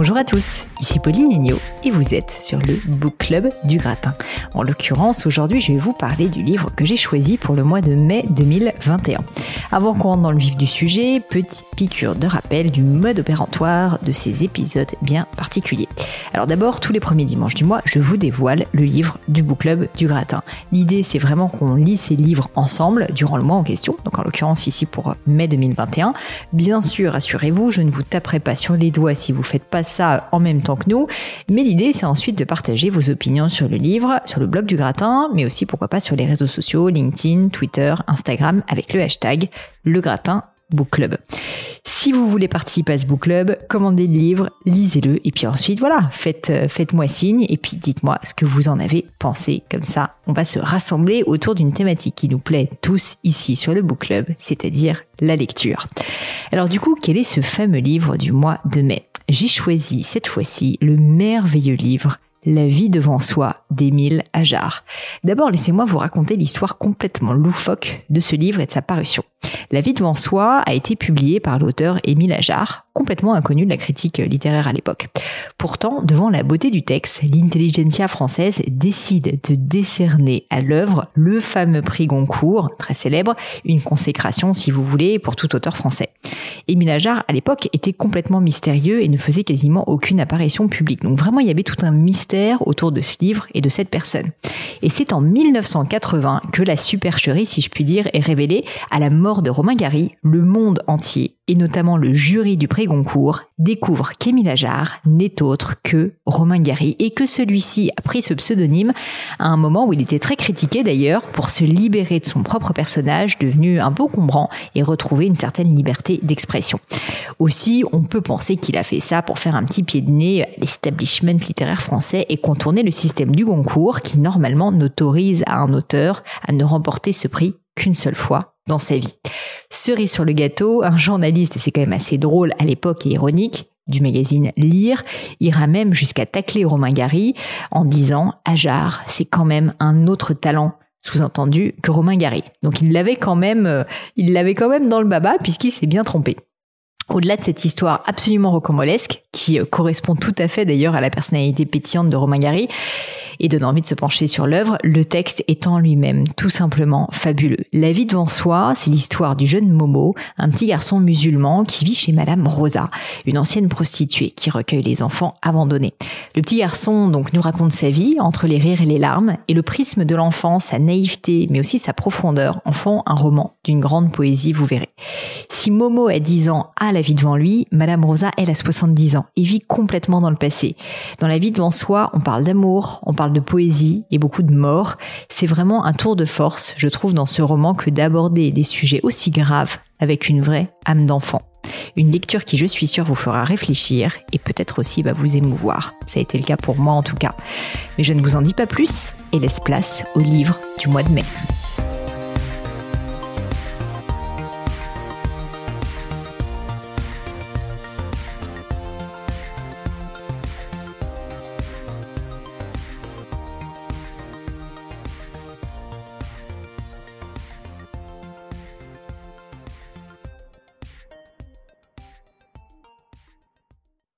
Bonjour à tous, ici Pauline Agneau et vous êtes sur le Book Club du Gratin. En l'occurrence, aujourd'hui, je vais vous parler du livre que j'ai choisi pour le mois de mai 2021. Avant qu'on rentre dans le vif du sujet, petite piqûre de rappel du mode opératoire de ces épisodes bien particuliers. Alors d'abord, tous les premiers dimanches du mois, je vous dévoile le livre du Book Club du Gratin. L'idée, c'est vraiment qu'on lit ces livres ensemble durant le mois en question, donc en l'occurrence ici pour mai 2021. Bien sûr, assurez-vous, je ne vous taperai pas sur les doigts si vous faites pas ça en même temps que nous. Mais l'idée, c'est ensuite de partager vos opinions sur le livre, sur le blog du gratin, mais aussi pourquoi pas sur les réseaux sociaux, LinkedIn, Twitter, Instagram, avec le hashtag le gratin Book Club. Si vous voulez participer à ce Book Club, commandez le livre, lisez-le, et puis ensuite, voilà, faites, euh, faites-moi signe, et puis dites-moi ce que vous en avez pensé. Comme ça, on va se rassembler autour d'une thématique qui nous plaît tous ici sur le Book Club, c'est-à-dire la lecture. Alors du coup, quel est ce fameux livre du mois de mai? J'ai choisi cette fois-ci le merveilleux livre la vie devant soi d'Émile Ajar. D'abord, laissez-moi vous raconter l'histoire complètement loufoque de ce livre et de sa parution. La vie devant soi a été publiée par l'auteur Émile Ajar, complètement inconnu de la critique littéraire à l'époque. Pourtant, devant la beauté du texte, l'intelligentsia française décide de décerner à l'œuvre le fameux prix Goncourt, très célèbre, une consécration si vous voulez pour tout auteur français. Émile Ajar, à l'époque, était complètement mystérieux et ne faisait quasiment aucune apparition publique. Donc vraiment, il y avait tout un mystère autour de ce livre et de cette personne. Et c'est en 1980 que la supercherie, si je puis dire, est révélée à la mort de Romain Gary, le monde entier, et notamment le jury du prix Goncourt, découvre qu'Émile Ajar n'est autre que Romain Gary et que celui-ci a pris ce pseudonyme à un moment où il était très critiqué d'ailleurs pour se libérer de son propre personnage devenu un peu encombrant et retrouver une certaine liberté d'expression. Aussi, on peut penser qu'il a fait ça pour faire un petit pied de nez à l'establishment littéraire français et contourner le système du Goncourt qui normalement n'autorise à un auteur à ne remporter ce prix qu'une seule fois dans sa vie. Cerise sur le gâteau, un journaliste, et c'est quand même assez drôle à l'époque et ironique, du magazine Lire, ira même jusqu'à tacler Romain Gary en disant Ajar, c'est quand même un autre talent sous-entendu que Romain Gary. Donc il l'avait quand même, euh, il l'avait quand même dans le baba puisqu'il s'est bien trompé. Au-delà de cette histoire absolument rocambolesque, qui euh, correspond tout à fait d'ailleurs à la personnalité pétillante de Romain Gary, et donne envie de se pencher sur l'œuvre, le texte est en lui-même tout simplement fabuleux. La vie devant soi, c'est l'histoire du jeune Momo, un petit garçon musulman qui vit chez Madame Rosa, une ancienne prostituée qui recueille les enfants abandonnés. Le petit garçon donc nous raconte sa vie entre les rires et les larmes, et le prisme de l'enfant, sa naïveté, mais aussi sa profondeur en font un roman d'une grande poésie, vous verrez. Si Momo a 10 ans a la vie devant lui, Madame Rosa, elle a 70 ans et vit complètement dans le passé. Dans la vie devant soi, on parle d'amour, on parle de poésie et beaucoup de mort. C'est vraiment un tour de force, je trouve, dans ce roman que d'aborder des sujets aussi graves avec une vraie âme d'enfant. Une lecture qui, je suis sûre, vous fera réfléchir et peut-être aussi va vous émouvoir. Ça a été le cas pour moi en tout cas. Mais je ne vous en dis pas plus et laisse place au livre du mois de mai.